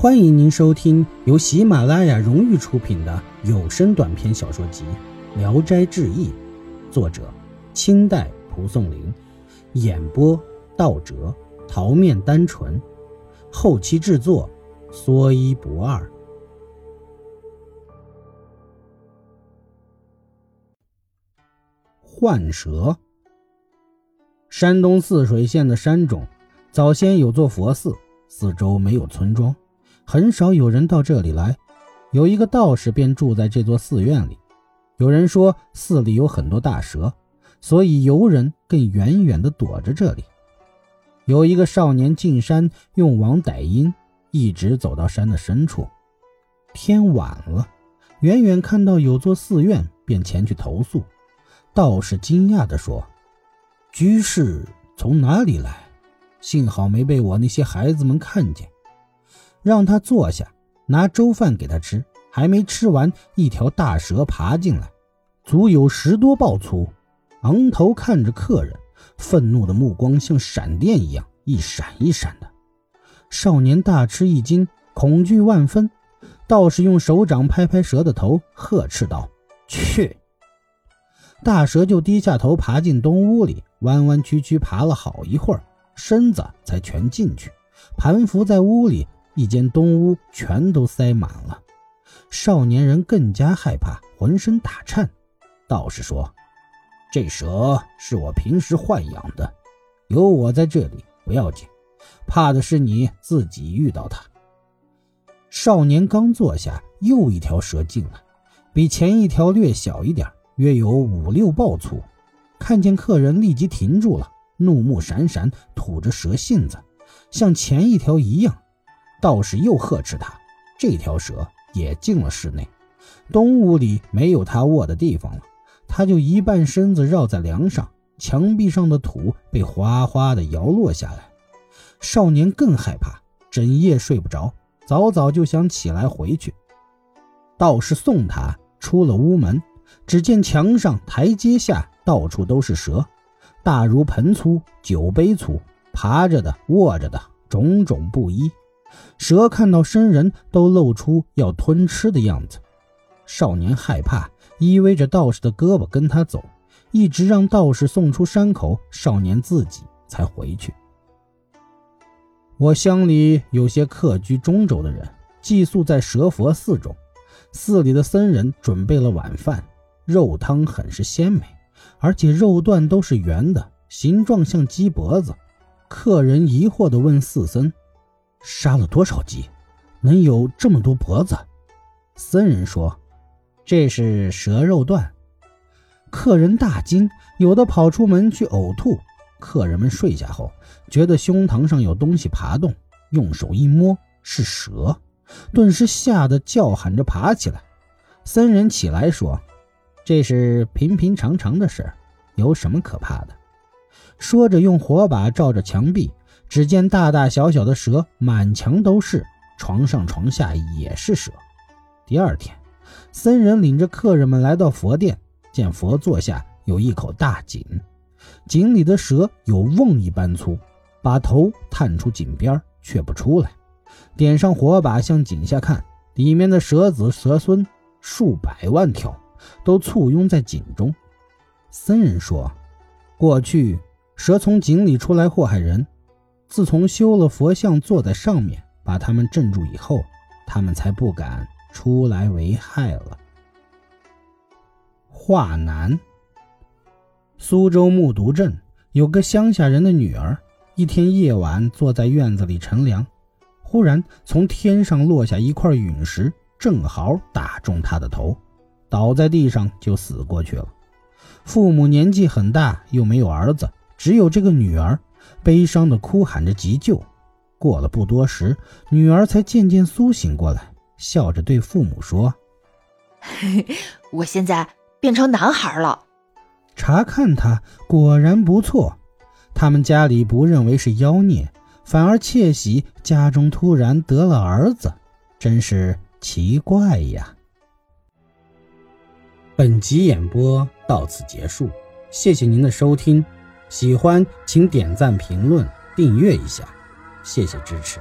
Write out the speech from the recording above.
欢迎您收听由喜马拉雅荣誉出品的有声短篇小说集《聊斋志异》，作者清代蒲松龄，演播道哲、桃面单纯，后期制作说一不二。幻蛇。山东泗水县的山中，早先有座佛寺，四周没有村庄。很少有人到这里来，有一个道士便住在这座寺院里。有人说寺里有很多大蛇，所以游人更远远地躲着这里。有一个少年进山用网逮鹰，一直走到山的深处。天晚了，远远看到有座寺院，便前去投宿。道士惊讶地说：“居士从哪里来？幸好没被我那些孩子们看见。”让他坐下，拿粥饭给他吃。还没吃完，一条大蛇爬进来，足有十多抱粗，昂头看着客人，愤怒的目光像闪电一样一闪一闪的。少年大吃一惊，恐惧万分。道士用手掌拍拍蛇的头，呵斥道：“去！”大蛇就低下头爬进东屋里，弯弯曲曲爬了好一会儿，身子才全进去，盘伏在屋里。一间东屋全都塞满了，少年人更加害怕，浑身打颤。道士说：“这蛇是我平时豢养的，有我在这里不要紧，怕的是你自己遇到它。”少年刚坐下，又一条蛇进来，比前一条略小一点，约有五六抱粗。看见客人，立即停住了，怒目闪闪，吐着蛇信子，像前一条一样。道士又呵斥他，这条蛇也进了室内，东屋里没有他卧的地方了，他就一半身子绕在梁上，墙壁上的土被哗哗的摇落下来。少年更害怕，整夜睡不着，早早就想起来回去。道士送他出了屋门，只见墙上、台阶下到处都是蛇，大如盆粗、酒杯粗，爬着的、卧着的，种种不一。蛇看到生人都露出要吞吃的样子，少年害怕，依偎着道士的胳膊跟他走，一直让道士送出山口，少年自己才回去。我乡里有些客居中州的人，寄宿在蛇佛寺中，寺里的僧人准备了晚饭，肉汤很是鲜美，而且肉段都是圆的，形状像鸡脖子。客人疑惑地问寺僧。杀了多少鸡，能有这么多脖子？僧人说：“这是蛇肉段。”客人大惊，有的跑出门去呕吐。客人们睡下后，觉得胸膛上有东西爬动，用手一摸是蛇，顿时吓得叫喊着爬起来。僧人起来说：“这是平平常常的事，有什么可怕的？”说着，用火把照着墙壁。只见大大小小的蛇满墙都是，床上床下也是蛇。第二天，僧人领着客人们来到佛殿，见佛座下有一口大井，井里的蛇有瓮一般粗，把头探出井边却不出来。点上火把向井下看，里面的蛇子蛇孙数百万条，都簇拥在井中。僧人说：“过去蛇从井里出来祸害人。”自从修了佛像坐在上面，把他们镇住以后，他们才不敢出来为害了。华南，苏州木渎镇有个乡下人的女儿，一天夜晚坐在院子里乘凉，忽然从天上落下一块陨石，正好打中她的头，倒在地上就死过去了。父母年纪很大，又没有儿子，只有这个女儿。悲伤的哭喊着急救。过了不多时，女儿才渐渐苏醒过来，笑着对父母说：“ 我现在变成男孩了。”查看他果然不错。他们家里不认为是妖孽，反而窃喜家中突然得了儿子，真是奇怪呀。本集演播到此结束，谢谢您的收听。喜欢请点赞、评论、订阅一下，谢谢支持。